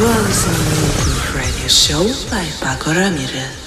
You are listening to Radio Show by Paco Ramirez.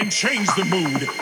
And change the mood.